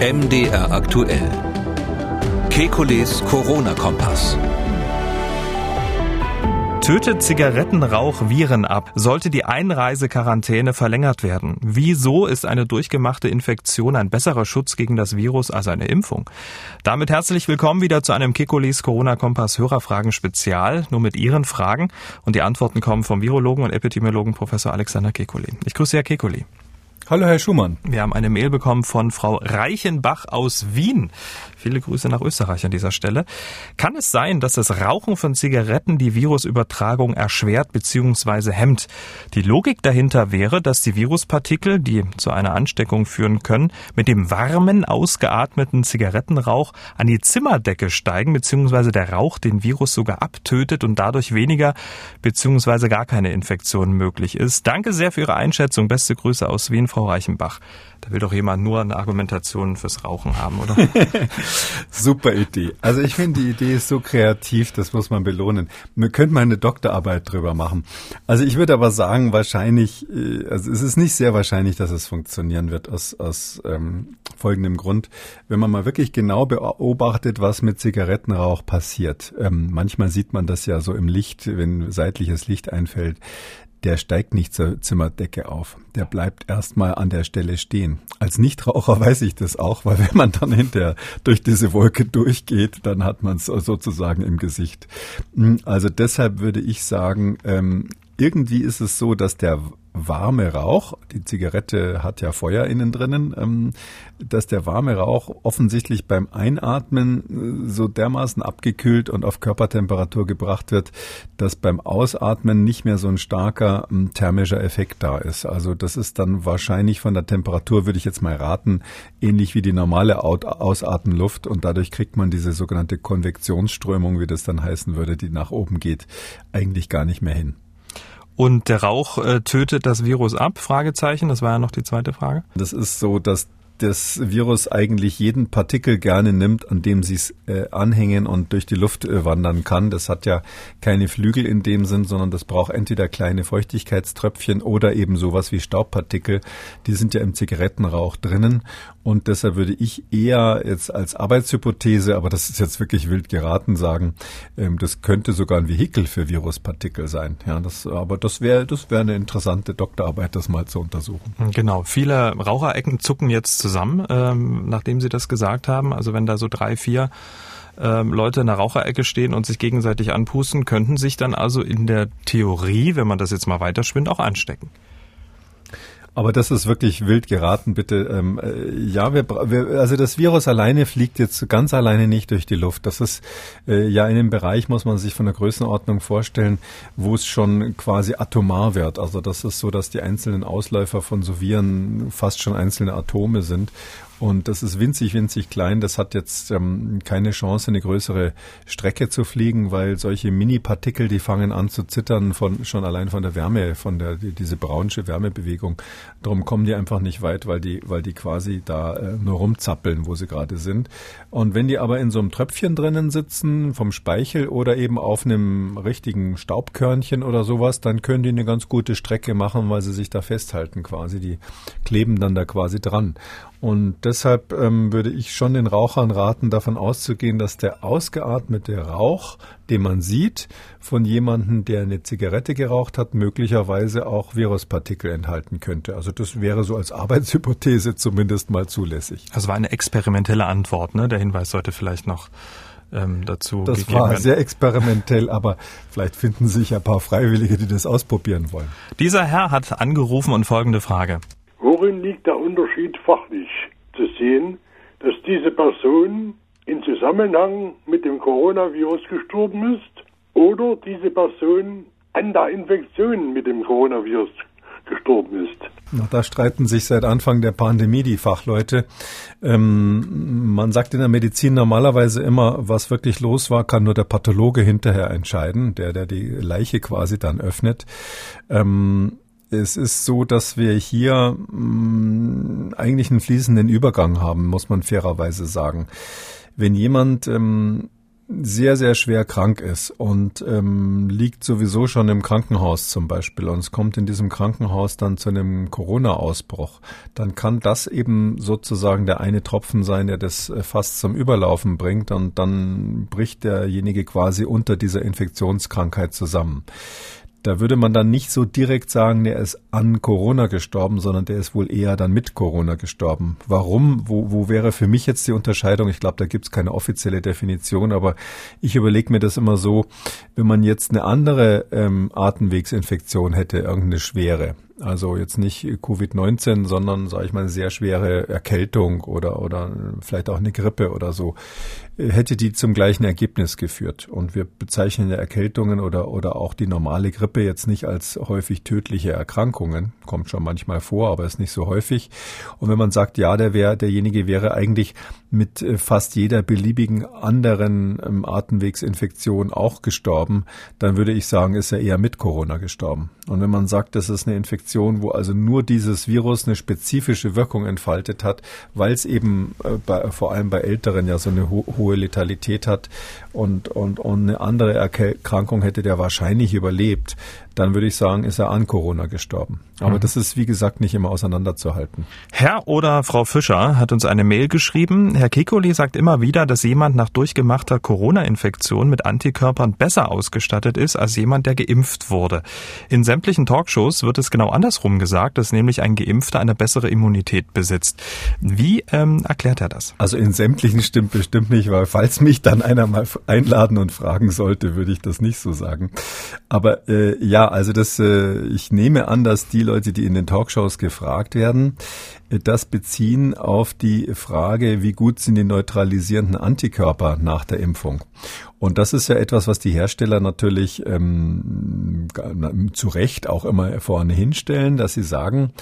MDR aktuell. Kekules Corona-Kompass. Tötet Zigarettenrauch Viren ab? Sollte die Einreisequarantäne verlängert werden? Wieso ist eine durchgemachte Infektion ein besserer Schutz gegen das Virus als eine Impfung? Damit herzlich willkommen wieder zu einem Kekulis Corona-Kompass Hörerfragen Spezial. Nur mit Ihren Fragen. Und die Antworten kommen vom Virologen und Epidemiologen Professor Alexander Kekuli. Ich grüße Herr Kekuli. Hallo, Herr Schumann. Wir haben eine Mail bekommen von Frau Reichenbach aus Wien. Viele Grüße nach Österreich an dieser Stelle. Kann es sein, dass das Rauchen von Zigaretten die Virusübertragung erschwert bzw. hemmt? Die Logik dahinter wäre, dass die Viruspartikel, die zu einer Ansteckung führen können, mit dem warmen, ausgeatmeten Zigarettenrauch an die Zimmerdecke steigen bzw. der Rauch den Virus sogar abtötet und dadurch weniger bzw. gar keine Infektion möglich ist. Danke sehr für Ihre Einschätzung. Beste Grüße aus Wien, Frau Reichenbach. Da will doch jemand nur eine Argumentation fürs Rauchen haben, oder? Super Idee. Also ich finde, die Idee ist so kreativ, das muss man belohnen. Man könnte mal eine Doktorarbeit drüber machen. Also ich würde aber sagen, wahrscheinlich, äh, also es ist nicht sehr wahrscheinlich, dass es funktionieren wird aus, aus ähm, folgendem Grund. Wenn man mal wirklich genau beobachtet, was mit Zigarettenrauch passiert. Ähm, manchmal sieht man das ja so im Licht, wenn seitliches Licht einfällt der steigt nicht zur Zimmerdecke auf. Der bleibt erstmal an der Stelle stehen. Als Nichtraucher weiß ich das auch, weil wenn man dann hinterher durch diese Wolke durchgeht, dann hat man es sozusagen im Gesicht. Hm, also deshalb würde ich sagen, ähm, irgendwie ist es so, dass der warme Rauch, die Zigarette hat ja Feuer innen drinnen, ähm, dass der warme Rauch offensichtlich beim Einatmen äh, so dermaßen abgekühlt und auf Körpertemperatur gebracht wird, dass beim Ausatmen nicht mehr so ein starker ähm, thermischer Effekt da ist. Also das ist dann wahrscheinlich von der Temperatur, würde ich jetzt mal raten, ähnlich wie die normale Ausatmenluft und dadurch kriegt man diese sogenannte Konvektionsströmung, wie das dann heißen würde, die nach oben geht, eigentlich gar nicht mehr hin. Und der Rauch äh, tötet das Virus ab? Fragezeichen. Das war ja noch die zweite Frage. Das ist so, dass das Virus eigentlich jeden Partikel gerne nimmt, an dem sie es äh, anhängen und durch die Luft äh, wandern kann. Das hat ja keine Flügel in dem Sinn, sondern das braucht entweder kleine Feuchtigkeitströpfchen oder eben sowas wie Staubpartikel. Die sind ja im Zigarettenrauch drinnen. Und deshalb würde ich eher jetzt als Arbeitshypothese, aber das ist jetzt wirklich wild geraten, sagen, ähm, das könnte sogar ein Vehikel für Viruspartikel sein. Ja, das, aber das wäre das wäre eine interessante Doktorarbeit, das mal zu untersuchen. Genau. Viele Raucherecken zucken jetzt zusammen, ähm, nachdem Sie das gesagt haben. Also wenn da so drei, vier ähm, Leute in der Raucherecke stehen und sich gegenseitig anpusten, könnten sich dann also in der Theorie, wenn man das jetzt mal weiterspinnt, auch anstecken. Aber das ist wirklich wild geraten, bitte. Ähm, äh, ja, wir, wir, also das Virus alleine fliegt jetzt ganz alleine nicht durch die Luft. Das ist äh, ja in dem Bereich, muss man sich von der Größenordnung vorstellen, wo es schon quasi atomar wird. Also das ist so, dass die einzelnen Ausläufer von so Viren fast schon einzelne Atome sind. Und das ist winzig, winzig klein. Das hat jetzt ähm, keine Chance, eine größere Strecke zu fliegen, weil solche Mini-Partikel, die fangen an zu zittern von schon allein von der Wärme, von der die, diese braunsche Wärmebewegung. Darum kommen die einfach nicht weit, weil die, weil die quasi da äh, nur rumzappeln, wo sie gerade sind. Und wenn die aber in so einem Tröpfchen drinnen sitzen, vom Speichel oder eben auf einem richtigen Staubkörnchen oder sowas, dann können die eine ganz gute Strecke machen, weil sie sich da festhalten quasi. Die kleben dann da quasi dran. Und deshalb ähm, würde ich schon den Rauchern raten, davon auszugehen, dass der ausgeatmete Rauch, den man sieht, von jemandem, der eine Zigarette geraucht hat, möglicherweise auch Viruspartikel enthalten könnte. Also das wäre so als Arbeitshypothese zumindest mal zulässig. Das war eine experimentelle Antwort, ne? Der Hinweis sollte vielleicht noch ähm, dazu das war werden. sehr experimentell, aber vielleicht finden sich ein paar Freiwillige, die das ausprobieren wollen. Dieser Herr hat angerufen und folgende Frage. Worin liegt der Unterschied fachlich zu sehen, dass diese Person in Zusammenhang mit dem Coronavirus gestorben ist oder diese Person an der Infektion mit dem Coronavirus gestorben ist. Da streiten sich seit Anfang der Pandemie die Fachleute. Ähm, man sagt in der Medizin normalerweise immer, was wirklich los war, kann nur der Pathologe hinterher entscheiden, der, der die Leiche quasi dann öffnet. Ähm, es ist so, dass wir hier mh, mm, eigentlich einen fließenden Übergang haben, muss man fairerweise sagen. Wenn jemand ähm, sehr, sehr schwer krank ist und ähm, liegt sowieso schon im Krankenhaus zum Beispiel und es kommt in diesem Krankenhaus dann zu einem Corona-Ausbruch, dann kann das eben sozusagen der eine Tropfen sein, der das äh, fast zum Überlaufen bringt und dann bricht derjenige quasi unter dieser Infektionskrankheit zusammen. Da würde man dann nicht so direkt sagen, der ist an Corona gestorben, sondern der ist wohl eher dann mit Corona gestorben. Warum? Wo, wo wäre für mich jetzt die Unterscheidung? Ich glaube, da gibt es keine offizielle Definition, aber ich überlege mir das immer so, wenn man jetzt eine andere ähm, Atemwegsinfektion hätte, irgendeine schwere, also jetzt nicht Covid-19, sondern, sage ich mal, eine sehr schwere Erkältung oder, oder vielleicht auch eine Grippe oder so, hätte die zum gleichen Ergebnis geführt. Und wir bezeichnen ja Erkältungen oder, oder auch die normale Grippe jetzt nicht als häufig tödliche Erkrankungen. Kommt schon manchmal vor, aber ist nicht so häufig. Und wenn man sagt, ja, der wäre, derjenige wäre eigentlich mit äh, fast jeder beliebigen anderen ähm, Atemwegsinfektion auch gestorben, dann würde ich sagen, ist er eher mit Corona gestorben. Und wenn man sagt, das ist eine Infektion, wo also nur dieses Virus eine spezifische Wirkung entfaltet hat, weil es eben äh, bei, vor allem bei Älteren ja so eine ho hohe Letalität hat und, und, und eine andere Erkrankung hätte der wahrscheinlich überlebt, dann würde ich sagen, ist er an Corona gestorben. Aber mhm. das ist, wie gesagt, nicht immer auseinanderzuhalten. Herr oder Frau Fischer hat uns eine Mail geschrieben. Herr Kekoli sagt immer wieder, dass jemand nach durchgemachter Corona-Infektion mit Antikörpern besser ausgestattet ist als jemand, der geimpft wurde. In sämtlichen Talkshows wird es genau andersrum gesagt, dass nämlich ein Geimpfter eine bessere Immunität besitzt. Wie ähm, erklärt er das? Also in sämtlichen stimmt bestimmt nicht, weil falls mich dann einer mal einladen und fragen sollte, würde ich das nicht so sagen. Aber äh, ja, also das, äh, ich nehme an, dass die Leute, die in den Talkshows gefragt werden, das beziehen auf die Frage, wie gut sind die neutralisierenden Antikörper nach der Impfung. Und das ist ja etwas, was die Hersteller natürlich ähm, zu Recht auch immer vorne hinstellen, dass sie sagen,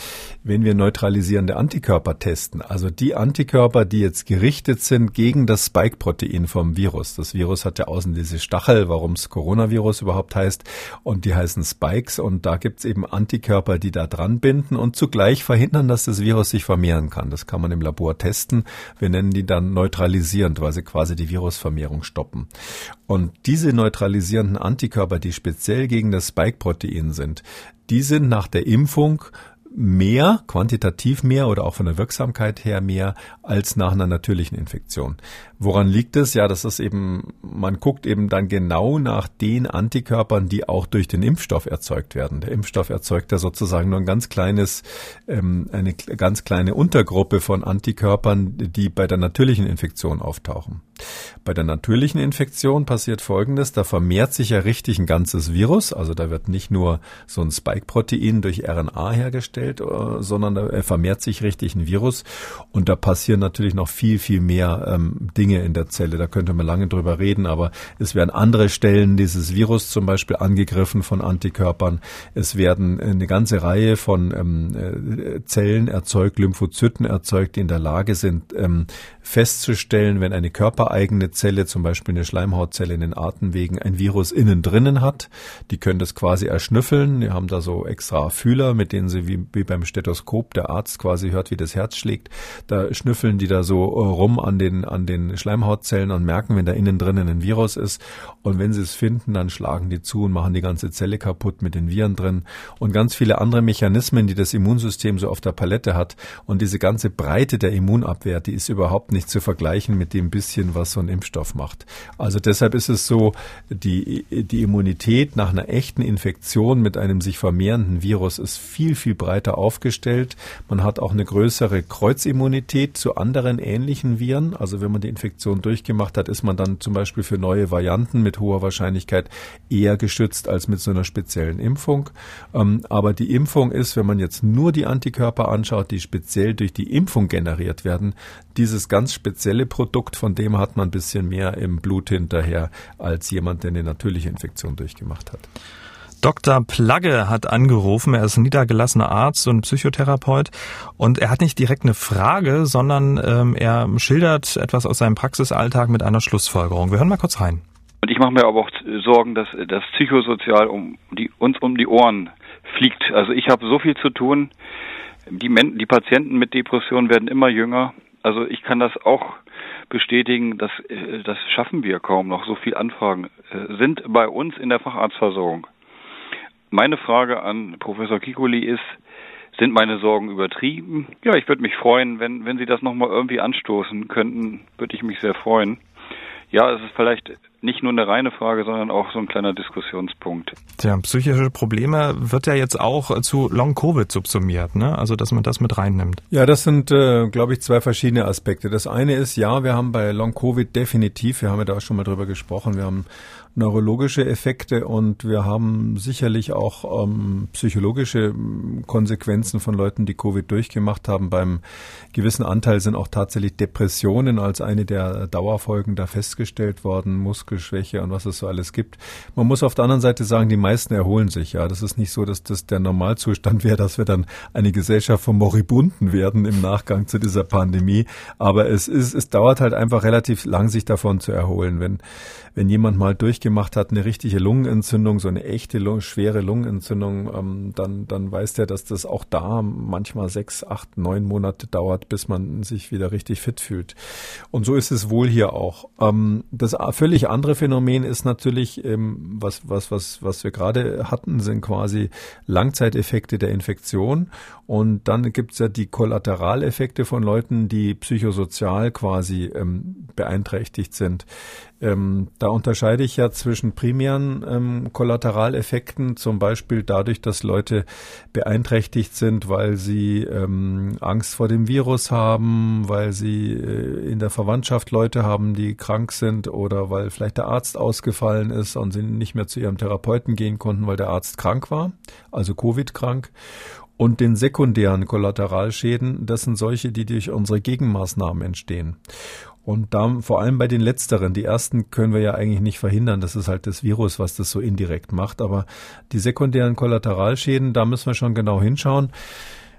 wenn wir neutralisierende Antikörper testen, also die Antikörper, die jetzt gerichtet sind gegen das Spike-Protein vom Virus. Das Virus hat ja außen diese Stachel, warum es Coronavirus überhaupt heißt, und die heißen Spikes. Und da gibt's eben Antikörper, die da dran binden und zugleich verhindern, dass das Virus sich vermehren kann. Das kann man im Labor testen. Wir nennen die dann neutralisierend, weil sie quasi die Virusvermehrung stoppen. Und diese neutralisierenden Antikörper, die speziell gegen das Spike-Protein sind, die sind nach der Impfung mehr, quantitativ mehr oder auch von der Wirksamkeit her mehr als nach einer natürlichen Infektion. Woran liegt es? Ja, das ist eben, man guckt eben dann genau nach den Antikörpern, die auch durch den Impfstoff erzeugt werden. Der Impfstoff erzeugt ja sozusagen nur ein ganz kleines, ähm, eine ganz kleine Untergruppe von Antikörpern, die bei der natürlichen Infektion auftauchen. Bei der natürlichen Infektion passiert Folgendes, da vermehrt sich ja richtig ein ganzes Virus, also da wird nicht nur so ein Spike-Protein durch RNA hergestellt, äh, sondern da vermehrt sich richtig ein Virus und da passieren natürlich noch viel, viel mehr ähm, Dinge in der Zelle. Da könnte man lange drüber reden, aber es werden andere Stellen dieses Virus zum Beispiel angegriffen von Antikörpern. Es werden eine ganze Reihe von ähm, äh, Zellen erzeugt, Lymphozyten erzeugt, die in der Lage sind, ähm, festzustellen, wenn eine körpereigene Zelle, zum Beispiel eine Schleimhautzelle in den Atemwegen, ein Virus innen drinnen hat. Die können das quasi erschnüffeln. Die haben da so extra Fühler, mit denen sie wie, wie beim Stethoskop der Arzt quasi hört, wie das Herz schlägt. Da schnüffeln die da so äh, rum an den, an den Schleimhautzellen und merken, wenn da innen drinnen ein Virus ist. Und wenn sie es finden, dann schlagen die zu und machen die ganze Zelle kaputt mit den Viren drin. Und ganz viele andere Mechanismen, die das Immunsystem so auf der Palette hat. Und diese ganze Breite der Immunabwehr, die ist überhaupt nicht zu vergleichen mit dem bisschen, was so ein Impfstoff macht. Also deshalb ist es so, die, die Immunität nach einer echten Infektion mit einem sich vermehrenden Virus ist viel, viel breiter aufgestellt. Man hat auch eine größere Kreuzimmunität zu anderen ähnlichen Viren. Also wenn man die Infektion durchgemacht hat, ist man dann zum Beispiel für neue Varianten mit hoher Wahrscheinlichkeit eher geschützt als mit so einer speziellen Impfung. Ähm, aber die Impfung ist, wenn man jetzt nur die Antikörper anschaut, die speziell durch die Impfung generiert werden, dieses ganz spezielle Produkt, von dem hat man ein bisschen mehr im Blut hinterher als jemand, der eine natürliche Infektion durchgemacht hat. Dr. Plagge hat angerufen. Er ist niedergelassener Arzt und Psychotherapeut. Und er hat nicht direkt eine Frage, sondern ähm, er schildert etwas aus seinem Praxisalltag mit einer Schlussfolgerung. Wir hören mal kurz rein. Und ich mache mir aber auch Sorgen, dass das psychosozial um die, uns um die Ohren fliegt. Also ich habe so viel zu tun. Die, Men die Patienten mit Depressionen werden immer jünger. Also ich kann das auch bestätigen, dass äh, das schaffen wir kaum noch. So viele Anfragen äh, sind bei uns in der Facharztversorgung. Meine Frage an Professor Kikuli ist, sind meine Sorgen übertrieben? Ja, ich würde mich freuen, wenn, wenn Sie das nochmal irgendwie anstoßen könnten, würde ich mich sehr freuen. Ja, es ist vielleicht nicht nur eine reine Frage, sondern auch so ein kleiner Diskussionspunkt. Tja, psychische Probleme wird ja jetzt auch zu Long-Covid subsumiert, ne? Also, dass man das mit reinnimmt. Ja, das sind, äh, glaube ich, zwei verschiedene Aspekte. Das eine ist, ja, wir haben bei Long-Covid definitiv, wir haben ja da auch schon mal drüber gesprochen, wir haben neurologische Effekte und wir haben sicherlich auch ähm, psychologische Konsequenzen von Leuten, die Covid durchgemacht haben. Beim gewissen Anteil sind auch tatsächlich Depressionen als eine der Dauerfolgen da festgestellt worden, Muskelschwäche und was es so alles gibt. Man muss auf der anderen Seite sagen, die meisten erholen sich. Ja, das ist nicht so, dass das der Normalzustand wäre, dass wir dann eine Gesellschaft von Moribunden werden im Nachgang zu dieser Pandemie. Aber es ist, es dauert halt einfach relativ lang, sich davon zu erholen. Wenn wenn jemand mal durchgemacht hat, eine richtige Lungenentzündung, so eine echte schwere Lungenentzündung, ähm, dann, dann weiß der, dass das auch da manchmal sechs, acht, neun Monate dauert, bis man sich wieder richtig fit fühlt. Und so ist es wohl hier auch. Ähm, das völlig andere Phänomen ist natürlich, ähm, was, was, was, was wir gerade hatten, sind quasi Langzeiteffekte der Infektion. Und dann gibt's ja die Kollateraleffekte von Leuten, die psychosozial quasi ähm, beeinträchtigt sind. Ähm, da unterscheide ich ja zwischen primären ähm, Kollateraleffekten, zum Beispiel dadurch, dass Leute beeinträchtigt sind, weil sie ähm, Angst vor dem Virus haben, weil sie äh, in der Verwandtschaft Leute haben, die krank sind oder weil vielleicht der Arzt ausgefallen ist und sie nicht mehr zu ihrem Therapeuten gehen konnten, weil der Arzt krank war, also Covid-krank. Und den sekundären Kollateralschäden, das sind solche, die durch unsere Gegenmaßnahmen entstehen. Und da vor allem bei den letzteren, die ersten können wir ja eigentlich nicht verhindern. Das ist halt das Virus, was das so indirekt macht. Aber die sekundären Kollateralschäden, da müssen wir schon genau hinschauen.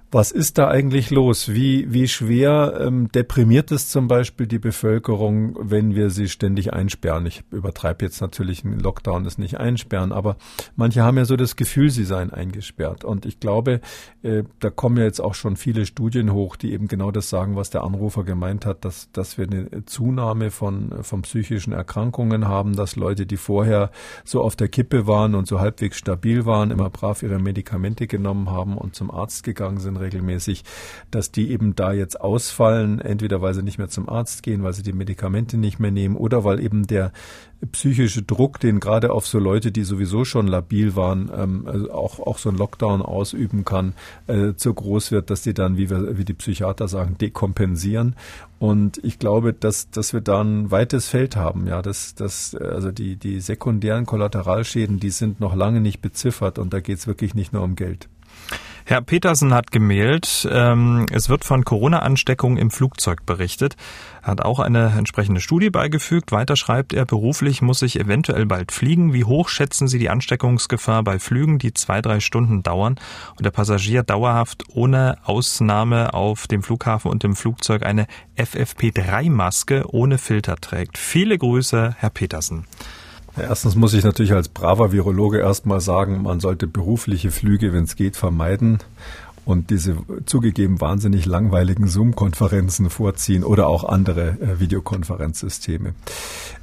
Was ist da eigentlich los? Wie, wie schwer ähm, deprimiert es zum Beispiel die Bevölkerung, wenn wir sie ständig einsperren? Ich übertreibe jetzt natürlich, ein Lockdown ist nicht einsperren, aber manche haben ja so das Gefühl, sie seien eingesperrt. Und ich glaube, äh, da kommen ja jetzt auch schon viele Studien hoch, die eben genau das sagen, was der Anrufer gemeint hat, dass, dass wir eine Zunahme von, von psychischen Erkrankungen haben, dass Leute, die vorher so auf der Kippe waren und so halbwegs stabil waren, immer brav ihre Medikamente genommen haben und zum Arzt gegangen sind, regelmäßig, dass die eben da jetzt ausfallen, entweder weil sie nicht mehr zum Arzt gehen, weil sie die Medikamente nicht mehr nehmen oder weil eben der psychische Druck, den gerade auf so Leute, die sowieso schon labil waren, ähm, also auch, auch so ein Lockdown ausüben kann, äh, zu groß wird, dass die dann, wie, wir, wie die Psychiater sagen, dekompensieren. Und ich glaube, dass, dass wir da ein weites Feld haben. Ja, dass, dass, also die, die sekundären Kollateralschäden, die sind noch lange nicht beziffert und da geht es wirklich nicht nur um Geld. Herr Petersen hat gemeldet, ähm, es wird von Corona-Ansteckungen im Flugzeug berichtet. Er hat auch eine entsprechende Studie beigefügt. Weiter schreibt er, beruflich muss ich eventuell bald fliegen. Wie hoch schätzen Sie die Ansteckungsgefahr bei Flügen, die zwei, drei Stunden dauern und der Passagier dauerhaft ohne Ausnahme auf dem Flughafen und im Flugzeug eine FFP3-Maske ohne Filter trägt? Viele Grüße, Herr Petersen. Erstens muss ich natürlich als braver Virologe erstmal sagen, man sollte berufliche Flüge, wenn es geht, vermeiden und diese zugegeben wahnsinnig langweiligen Zoom-Konferenzen vorziehen oder auch andere äh, Videokonferenzsysteme.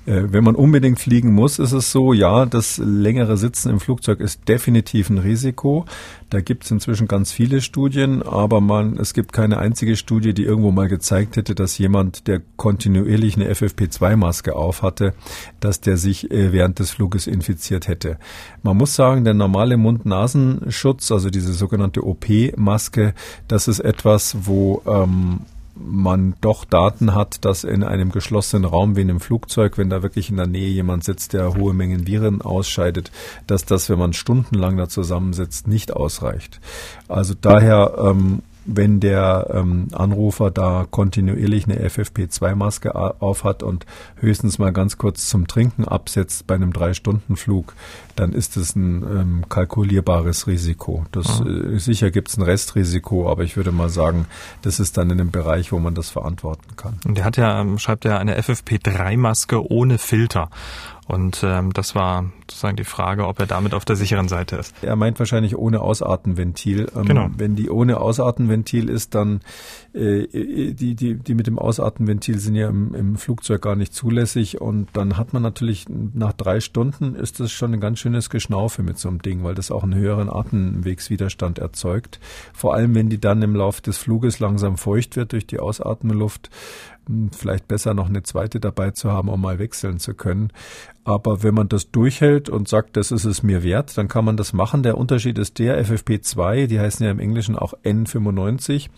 Äh, wenn man unbedingt fliegen muss, ist es so, ja, das längere Sitzen im Flugzeug ist definitiv ein Risiko. Da gibt es inzwischen ganz viele Studien, aber man, es gibt keine einzige Studie, die irgendwo mal gezeigt hätte, dass jemand, der kontinuierlich eine FFP2-Maske aufhatte, dass der sich äh, während des Fluges infiziert hätte. Man muss sagen, der normale Mund-Nasenschutz, also diese sogenannte OP-Maske, das ist etwas, wo ähm, man doch Daten hat, dass in einem geschlossenen Raum wie in einem Flugzeug, wenn da wirklich in der Nähe jemand sitzt, der hohe Mengen Viren ausscheidet, dass das, wenn man stundenlang da zusammensitzt, nicht ausreicht. Also daher ähm, wenn der ähm, Anrufer da kontinuierlich eine FFP2-Maske aufhat und höchstens mal ganz kurz zum Trinken absetzt bei einem Drei-Stunden-Flug, dann ist es ein ähm, kalkulierbares Risiko. Das, äh, sicher gibt es ein Restrisiko, aber ich würde mal sagen, das ist dann in einem Bereich, wo man das verantworten kann. Und der hat ja, ähm, schreibt ja eine FFP3-Maske ohne Filter. Und ähm, das war sozusagen die Frage, ob er damit auf der sicheren Seite ist. Er meint wahrscheinlich ohne Ausatmenventil. Ähm, genau. Wenn die ohne Ausatmenventil ist, dann äh, die, die, die mit dem Ausatmenventil sind ja im, im Flugzeug gar nicht zulässig und dann hat man natürlich nach drei Stunden ist das schon ein ganz schönes Geschnaufe mit so einem Ding, weil das auch einen höheren Atemwegswiderstand erzeugt. Vor allem, wenn die dann im Laufe des Fluges langsam feucht wird durch die Ausatmenluft, hm, vielleicht besser noch eine zweite dabei zu haben, um mal wechseln zu können. Aber wenn man das durchhält und sagt, das ist es mir wert, dann kann man das machen. Der Unterschied ist der FFP2, die heißen ja im Englischen auch N95,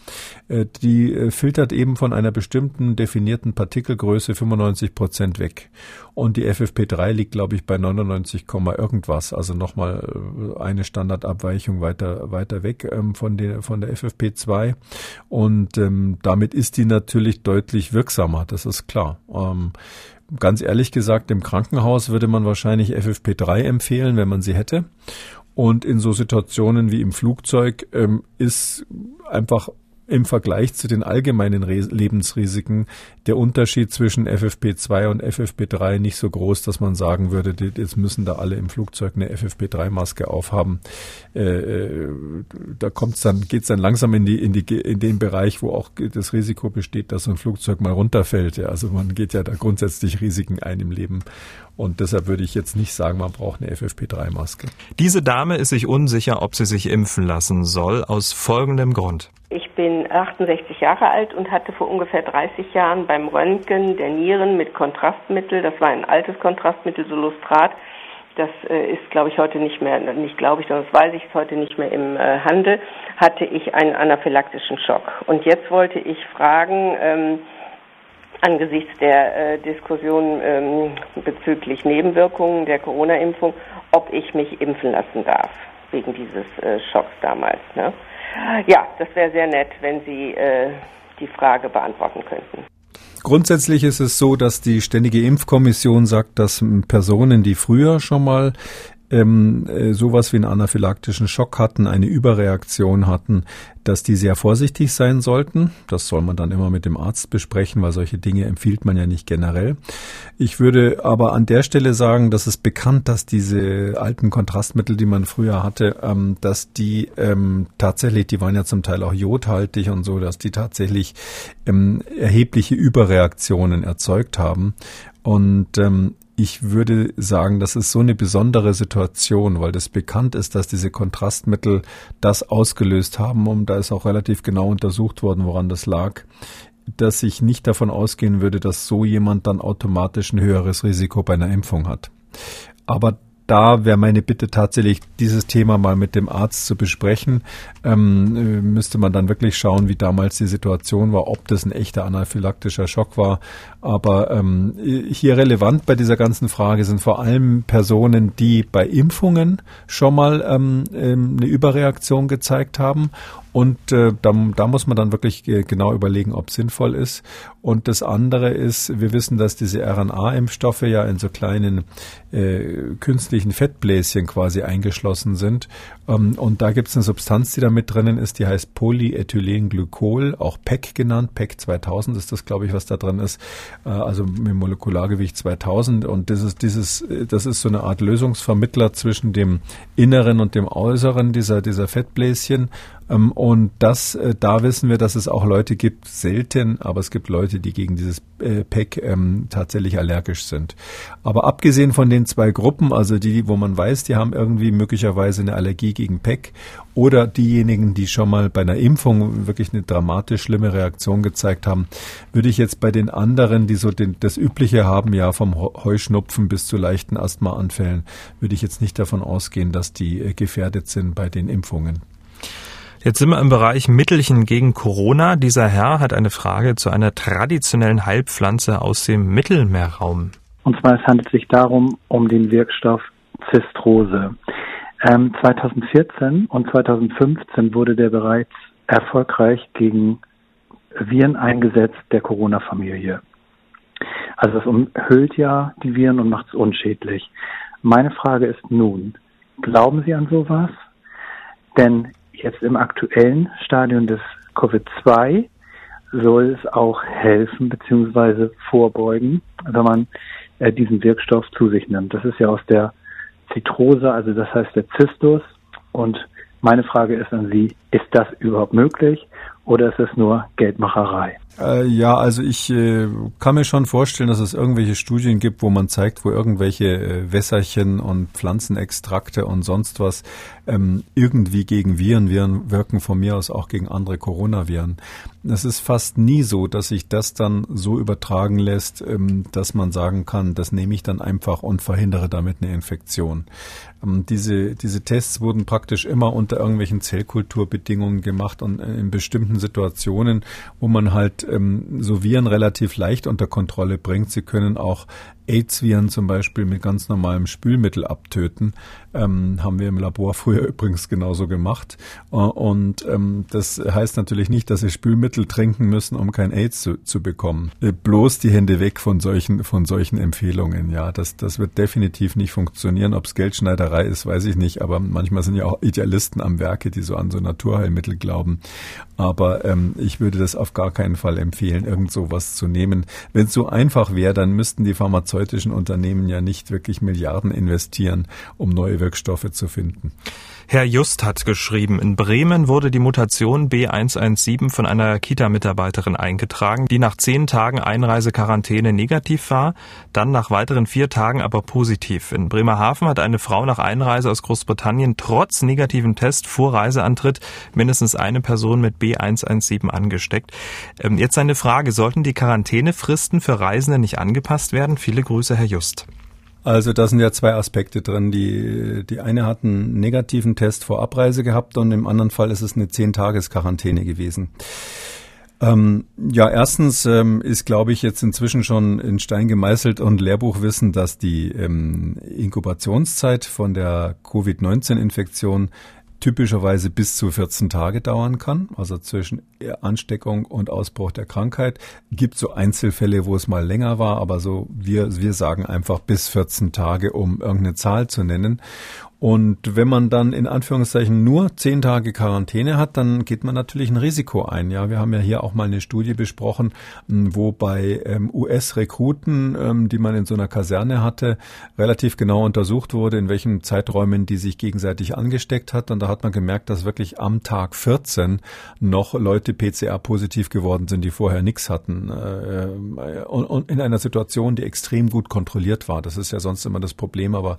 äh, die äh, filtert eben von einer bestimmten definierten Partikelgröße 95 Prozent weg. Und die FFP3 liegt, glaube ich, bei 99, irgendwas, also nochmal äh, eine Standardabweichung weiter, weiter weg ähm, von, der, von der FFP2. Und ähm, damit ist die natürlich deutlich wirksamer, das ist klar. Ähm, ganz ehrlich gesagt, im Krankenhaus würde man wahrscheinlich FFP3 empfehlen, wenn man sie hätte. Und in so Situationen wie im Flugzeug ähm, ist einfach im Vergleich zu den allgemeinen Re Lebensrisiken der Unterschied zwischen FFP2 und FFP3 nicht so groß, dass man sagen würde, jetzt müssen da alle im Flugzeug eine FFP3-Maske aufhaben. Äh, äh, da kommt's dann, geht's dann langsam in die, in die, in den Bereich, wo auch das Risiko besteht, dass so ein Flugzeug mal runterfällt. Ja, also man geht ja da grundsätzlich Risiken ein im Leben. Und deshalb würde ich jetzt nicht sagen, man braucht eine FFP3-Maske. Diese Dame ist sich unsicher, ob sie sich impfen lassen soll, aus folgendem Grund. Ich bin 68 Jahre alt und hatte vor ungefähr 30 Jahren beim Röntgen der Nieren mit Kontrastmittel, das war ein altes Kontrastmittel, Solustrat, das äh, ist, glaube ich, heute nicht mehr, nicht glaube ich, sondern das weiß ich, ist heute nicht mehr im äh, Handel, hatte ich einen anaphylaktischen Schock. Und jetzt wollte ich fragen, ähm, angesichts der äh, Diskussion ähm, bezüglich Nebenwirkungen der Corona-Impfung, ob ich mich impfen lassen darf, wegen dieses äh, Schocks damals. Ne? Ja, das wäre sehr nett, wenn Sie äh, die Frage beantworten könnten. Grundsätzlich ist es so, dass die Ständige Impfkommission sagt, dass Personen, die früher schon mal ähm, äh, sowas wie einen anaphylaktischen Schock hatten, eine Überreaktion hatten, dass die sehr vorsichtig sein sollten. Das soll man dann immer mit dem Arzt besprechen, weil solche Dinge empfiehlt man ja nicht generell. Ich würde aber an der Stelle sagen, dass es bekannt, dass diese alten Kontrastmittel, die man früher hatte, ähm, dass die ähm, tatsächlich, die waren ja zum Teil auch jodhaltig und so, dass die tatsächlich ähm, erhebliche Überreaktionen erzeugt haben. Und ähm, ich würde sagen, das ist so eine besondere Situation, weil das bekannt ist, dass diese Kontrastmittel das ausgelöst haben und da ist auch relativ genau untersucht worden, woran das lag, dass ich nicht davon ausgehen würde, dass so jemand dann automatisch ein höheres Risiko bei einer Impfung hat. Aber da wäre meine Bitte tatsächlich, dieses Thema mal mit dem Arzt zu besprechen. Ähm, äh, müsste man dann wirklich schauen, wie damals die Situation war, ob das ein echter anaphylaktischer Schock war. Aber ähm, hier relevant bei dieser ganzen Frage sind vor allem Personen, die bei Impfungen schon mal ähm, ähm eine Überreaktion gezeigt haben und äh, da, da muss man dann wirklich äh, genau überlegen, ob sinnvoll ist. Und das andere ist, wir wissen, dass diese RNA-Impfstoffe ja in so kleinen äh, künstlichen Fettbläschen quasi eingeschlossen sind. Ähm, und da gibt es eine Substanz, die da mit drinnen ist, die heißt Polyethylenglykol, auch PEC genannt. PEC 2000 ist das, glaube ich, was da drin ist. Äh, also mit Molekulargewicht 2000. Und das ist dieses, das ist so eine Art Lösungsvermittler zwischen dem Inneren und dem Äußeren dieser, dieser Fettbläschen. Ähm, und das, äh, da wissen wir, dass es auch Leute gibt, selten, aber es gibt Leute, die gegen dieses äh, PEC ähm, tatsächlich allergisch sind. Aber abgesehen von den zwei Gruppen, also die, wo man weiß, die haben irgendwie möglicherweise eine Allergie gegen PEC oder diejenigen, die schon mal bei einer Impfung wirklich eine dramatisch schlimme Reaktion gezeigt haben, würde ich jetzt bei den anderen, die so den, das Übliche haben, ja vom Heuschnupfen bis zu leichten Asthmaanfällen, würde ich jetzt nicht davon ausgehen, dass die äh, gefährdet sind bei den Impfungen. Jetzt sind wir im Bereich Mittelchen gegen Corona. Dieser Herr hat eine Frage zu einer traditionellen Heilpflanze aus dem Mittelmeerraum. Und zwar es handelt sich darum um den Wirkstoff Zistrose. Ähm, 2014 und 2015 wurde der bereits erfolgreich gegen Viren eingesetzt der Corona-Familie. Also es umhüllt ja die Viren und macht es unschädlich. Meine Frage ist nun, glauben Sie an sowas? Denn Jetzt im aktuellen Stadium des Covid-2 soll es auch helfen bzw. vorbeugen, wenn man äh, diesen Wirkstoff zu sich nimmt. Das ist ja aus der Zitrose, also das heißt der Zistus. Und meine Frage ist an Sie, ist das überhaupt möglich oder ist es nur Geldmacherei? Äh, ja, also ich äh, kann mir schon vorstellen, dass es irgendwelche Studien gibt, wo man zeigt, wo irgendwelche äh, Wässerchen und Pflanzenextrakte und sonst was ähm, irgendwie gegen Viren, Viren wirken von mir aus auch gegen andere Coronaviren. Es ist fast nie so, dass sich das dann so übertragen lässt, ähm, dass man sagen kann, das nehme ich dann einfach und verhindere damit eine Infektion. Ähm, diese, diese Tests wurden praktisch immer unter irgendwelchen Zellkulturbedingungen gemacht und äh, in bestimmten Situationen, wo man halt ähm, so Viren relativ leicht unter Kontrolle bringt. Sie können auch AIDS-Viren zum Beispiel mit ganz normalem Spülmittel abtöten. Ähm, haben wir im Labor früher übrigens genauso gemacht. Äh, und ähm, das heißt natürlich nicht, dass Sie Spülmittel trinken müssen, um kein AIDS zu, zu bekommen. Äh, bloß die Hände weg von solchen, von solchen Empfehlungen. Ja, das, das wird definitiv nicht funktionieren. Ob es Geldschneiderei ist, weiß ich nicht. Aber manchmal sind ja auch Idealisten am Werke, die so an so Naturheilmittel glauben. Aber ähm, ich würde das auf gar keinen Fall empfehlen, irgend sowas zu nehmen. Wenn es so einfach wäre, dann müssten die pharmazeutischen Unternehmen ja nicht wirklich Milliarden investieren, um neue Wirkstoffe zu finden. Herr Just hat geschrieben, in Bremen wurde die Mutation B117 von einer Kita-Mitarbeiterin eingetragen, die nach zehn Tagen Einreisequarantäne negativ war, dann nach weiteren vier Tagen aber positiv. In Bremerhaven hat eine Frau nach Einreise aus Großbritannien trotz negativen Test vor Reiseantritt mindestens eine Person mit B117 angesteckt. Ähm, jetzt eine Frage, sollten die Quarantänefristen für Reisende nicht angepasst werden? Viele Grüße, Herr Just. Also da sind ja zwei Aspekte drin. Die, die eine hat einen negativen Test vor Abreise gehabt und im anderen Fall ist es eine Zehn-Tages-Quarantäne gewesen. Ähm, ja, erstens ähm, ist, glaube ich, jetzt inzwischen schon in Stein gemeißelt und Lehrbuchwissen, dass die ähm, Inkubationszeit von der Covid-19-Infektion typischerweise bis zu 14 Tage dauern kann, also zwischen Ansteckung und Ausbruch der Krankheit. Gibt so Einzelfälle, wo es mal länger war, aber so wir, wir sagen einfach bis 14 Tage, um irgendeine Zahl zu nennen. Und wenn man dann in Anführungszeichen nur zehn Tage Quarantäne hat, dann geht man natürlich ein Risiko ein. Ja, wir haben ja hier auch mal eine Studie besprochen, wo bei ähm, US-Rekruten, ähm, die man in so einer Kaserne hatte, relativ genau untersucht wurde, in welchen Zeiträumen die sich gegenseitig angesteckt hat. Und da hat man gemerkt, dass wirklich am Tag 14 noch Leute PCR-positiv geworden sind, die vorher nichts hatten. Äh, und, und in einer Situation, die extrem gut kontrolliert war. Das ist ja sonst immer das Problem, aber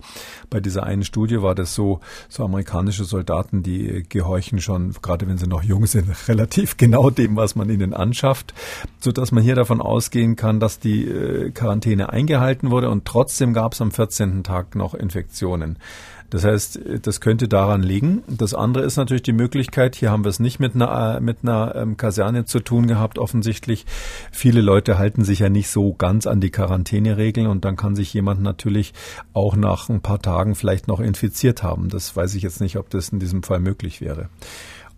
bei dieser einen Studie war das so, so amerikanische Soldaten, die gehorchen schon, gerade wenn sie noch jung sind, relativ genau dem, was man ihnen anschafft, so dass man hier davon ausgehen kann, dass die äh, Quarantäne eingehalten wurde und trotzdem gab es am 14. Tag noch Infektionen. Das heißt, das könnte daran liegen. Das andere ist natürlich die Möglichkeit, hier haben wir es nicht mit einer, mit einer ähm, Kaserne zu tun gehabt, offensichtlich. Viele Leute halten sich ja nicht so ganz an die Quarantäneregeln und dann kann sich jemand natürlich auch nach ein paar Tagen vielleicht noch infiziert haben. Das weiß ich jetzt nicht, ob das in diesem Fall möglich wäre.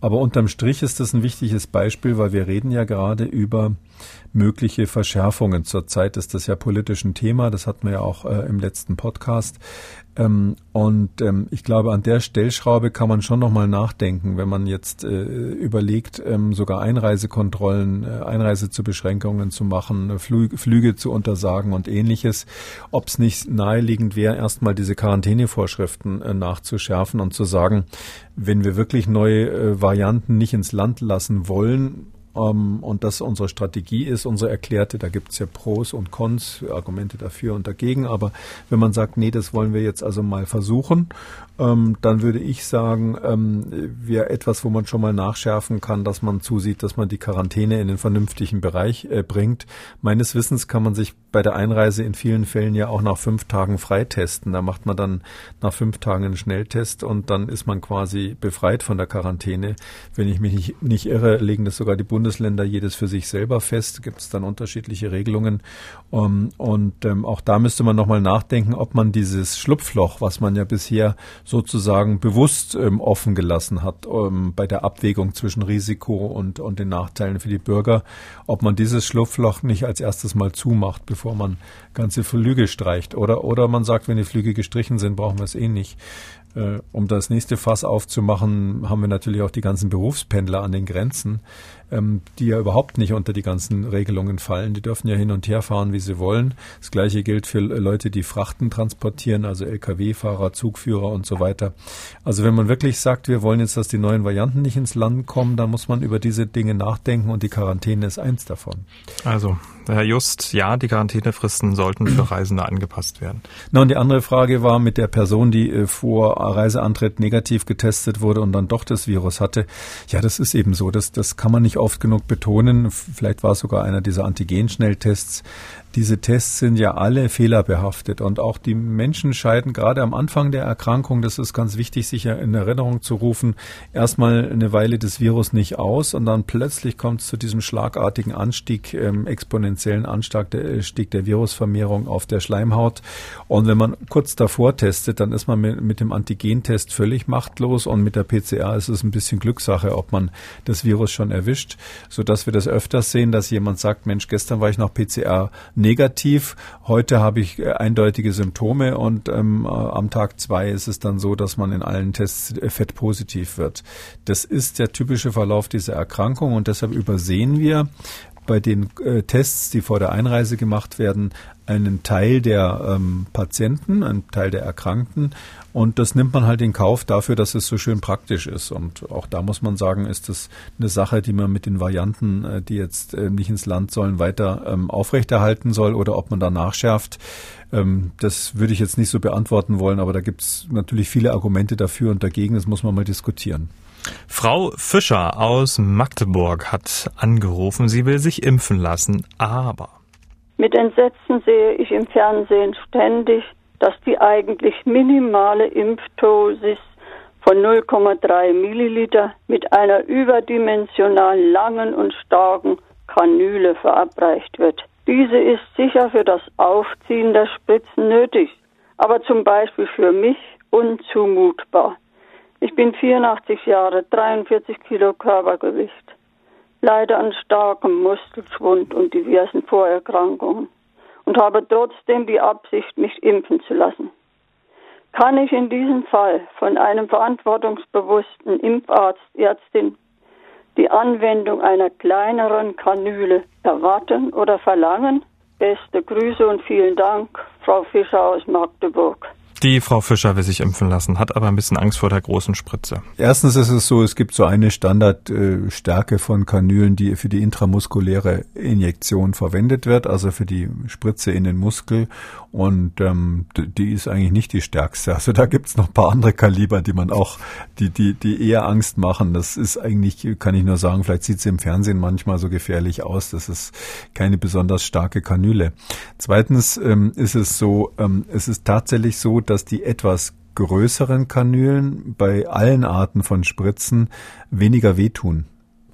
Aber unterm Strich ist das ein wichtiges Beispiel, weil wir reden ja gerade über mögliche Verschärfungen. Zurzeit ist das ja politisch ein Thema, das hatten wir ja auch äh, im letzten Podcast. Ähm, und ähm, ich glaube, an der Stellschraube kann man schon nochmal nachdenken, wenn man jetzt äh, überlegt, ähm, sogar Einreisekontrollen, äh, Einreisezubeschränkungen zu machen, äh, Flü Flüge zu untersagen und ähnliches, ob es nicht naheliegend wäre, erstmal diese Quarantänevorschriften äh, nachzuschärfen und zu sagen, wenn wir wirklich neue äh, Varianten nicht ins Land lassen wollen, ähm, und das unsere Strategie ist, unsere erklärte, da gibt es ja Pros und Cons, Argumente dafür und dagegen, aber wenn man sagt, nee, das wollen wir jetzt also mal versuchen ähm, dann würde ich sagen, ähm, wäre etwas, wo man schon mal nachschärfen kann, dass man zusieht, dass man die Quarantäne in den vernünftigen Bereich äh, bringt. Meines Wissens kann man sich bei der Einreise in vielen Fällen ja auch nach fünf Tagen freitesten. Da macht man dann nach fünf Tagen einen Schnelltest und dann ist man quasi befreit von der Quarantäne. Wenn ich mich nicht, nicht irre, legen das sogar die Bundesländer jedes für sich selber fest. Gibt es dann unterschiedliche Regelungen. Um, ähm, und ähm, auch da müsste man nochmal nachdenken, ob man dieses Schlupfloch, was man ja bisher sozusagen bewusst ähm, offen gelassen hat ähm, bei der Abwägung zwischen Risiko und, und den Nachteilen für die Bürger, ob man dieses Schlupfloch nicht als erstes mal zumacht, bevor man ganze Flüge streicht. Oder, oder man sagt, wenn die Flüge gestrichen sind, brauchen wir es eh nicht. Äh, um das nächste Fass aufzumachen, haben wir natürlich auch die ganzen Berufspendler an den Grenzen, ähm, die ja überhaupt nicht unter die ganzen Regelungen fallen. Die dürfen ja hin und her fahren, wie sie wollen. Das gleiche gilt für Leute, die Frachten transportieren, also Lkw-Fahrer, Zugführer und so weiter. Also wenn man wirklich sagt, wir wollen jetzt, dass die neuen Varianten nicht ins Land kommen, dann muss man über diese Dinge nachdenken und die Quarantäne ist eins davon. Also, Herr Just, ja, die Quarantänefristen sollten für Reisende angepasst werden. Na, und die andere Frage war mit der Person, die äh, vor Reiseantritt negativ getestet wurde und dann doch das Virus hatte. Ja, das ist eben so. Das, das kann man nicht oft genug betonen. Vielleicht war es sogar einer dieser Antigen-Schnelltests. Diese Tests sind ja alle fehlerbehaftet und auch die Menschen scheiden gerade am Anfang der Erkrankung, das ist ganz wichtig, sich in Erinnerung zu rufen, erstmal eine Weile das Virus nicht aus und dann plötzlich kommt es zu diesem schlagartigen Anstieg, ähm, exponentiellen Anstieg der, äh, der Virusvermehrung auf der Schleimhaut. Und wenn man kurz davor testet, dann ist man mit, mit dem Antigentest völlig machtlos und mit der PCR ist es ein bisschen Glückssache, ob man das Virus schon erwischt, sodass wir das öfters sehen, dass jemand sagt, Mensch, gestern war ich noch PCR negativ. Heute habe ich äh, eindeutige Symptome und ähm, äh, am Tag zwei ist es dann so, dass man in allen Tests äh, fettpositiv wird. Das ist der typische Verlauf dieser Erkrankung und deshalb übersehen wir bei den äh, Tests, die vor der Einreise gemacht werden, einen Teil der ähm, Patienten, einen Teil der Erkrankten. Und das nimmt man halt in Kauf dafür, dass es so schön praktisch ist. Und auch da muss man sagen, ist das eine Sache, die man mit den Varianten, äh, die jetzt äh, nicht ins Land sollen, weiter ähm, aufrechterhalten soll oder ob man da nachschärft. Ähm, das würde ich jetzt nicht so beantworten wollen, aber da gibt es natürlich viele Argumente dafür und dagegen. Das muss man mal diskutieren. Frau Fischer aus Magdeburg hat angerufen, sie will sich impfen lassen, aber. Mit Entsetzen sehe ich im Fernsehen ständig, dass die eigentlich minimale Impfdosis von 0,3 Milliliter mit einer überdimensional langen und starken Kanüle verabreicht wird. Diese ist sicher für das Aufziehen der Spritzen nötig, aber zum Beispiel für mich unzumutbar. Ich bin 84 Jahre, 43 Kilo Körpergewicht, leide an starkem Muskelschwund und diversen Vorerkrankungen und habe trotzdem die Absicht, mich impfen zu lassen. Kann ich in diesem Fall von einem verantwortungsbewussten Impfarzt, Ärztin die Anwendung einer kleineren Kanüle erwarten oder verlangen? Beste Grüße und vielen Dank, Frau Fischer aus Magdeburg. Die Frau Fischer will sich impfen lassen, hat aber ein bisschen Angst vor der großen Spritze. Erstens ist es so, es gibt so eine Standardstärke von Kanülen, die für die intramuskuläre Injektion verwendet wird, also für die Spritze in den Muskel. Und ähm, die ist eigentlich nicht die stärkste. Also da gibt's noch paar andere Kaliber, die man auch, die, die, die eher Angst machen. Das ist eigentlich, kann ich nur sagen, vielleicht sieht sie im Fernsehen manchmal so gefährlich aus. Das ist keine besonders starke Kanüle. Zweitens ähm, ist es so, ähm, es ist tatsächlich so, dass die etwas größeren Kanülen bei allen Arten von Spritzen weniger wehtun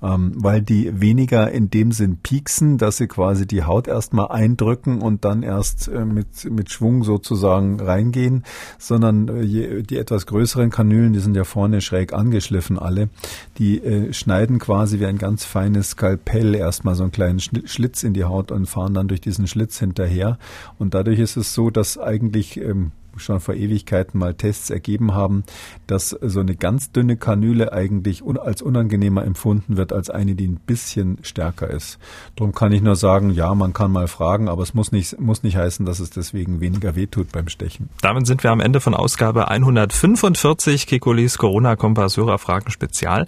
ähm, weil die weniger in dem Sinn pieksen, dass sie quasi die Haut erstmal eindrücken und dann erst äh, mit, mit Schwung sozusagen reingehen, sondern äh, die etwas größeren Kanülen, die sind ja vorne schräg angeschliffen alle, die äh, schneiden quasi wie ein ganz feines Skalpell erstmal so einen kleinen Schlitz in die Haut und fahren dann durch diesen Schlitz hinterher. Und dadurch ist es so, dass eigentlich ähm, schon vor Ewigkeiten mal Tests ergeben haben, dass so eine ganz dünne Kanüle eigentlich als unangenehmer empfunden wird als eine, die ein bisschen stärker ist. Darum kann ich nur sagen, ja, man kann mal fragen, aber es muss nicht, muss nicht heißen, dass es deswegen weniger wehtut beim Stechen. Damit sind wir am Ende von Ausgabe 145 Kekulis Corona-Kompass Hörerfragen Spezial.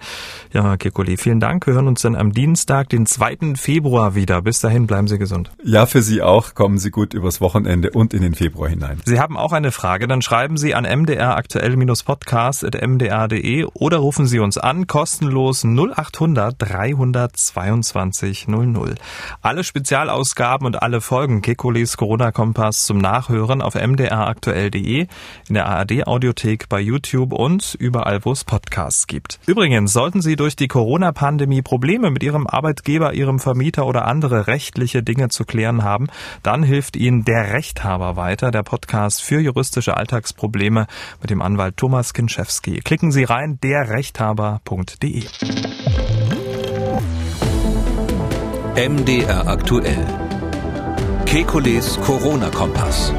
Ja, Kekuli, vielen Dank. Wir hören uns dann am Dienstag, den 2. Februar wieder. Bis dahin bleiben Sie gesund. Ja, für Sie auch. Kommen Sie gut übers Wochenende und in den Februar hinein. Sie haben auch eine Frage, dann schreiben Sie an mdraktuell-podcast.mdr.de oder rufen Sie uns an, kostenlos 0800 322 00. Alle Spezialausgaben und alle Folgen Kekulis Corona-Kompass zum Nachhören auf mdraktuell.de, in der ARD-Audiothek, bei YouTube und überall, wo es Podcasts gibt. Übrigens, sollten Sie durch die Corona-Pandemie Probleme mit Ihrem Arbeitgeber, Ihrem Vermieter oder andere rechtliche Dinge zu klären haben, dann hilft Ihnen der Rechthaber weiter, der Podcast für juristische Alltagsprobleme mit dem Anwalt Thomas Kinschewski. Klicken Sie rein, derrechthaber.de. MDR aktuell. Kekules Corona-Kompass.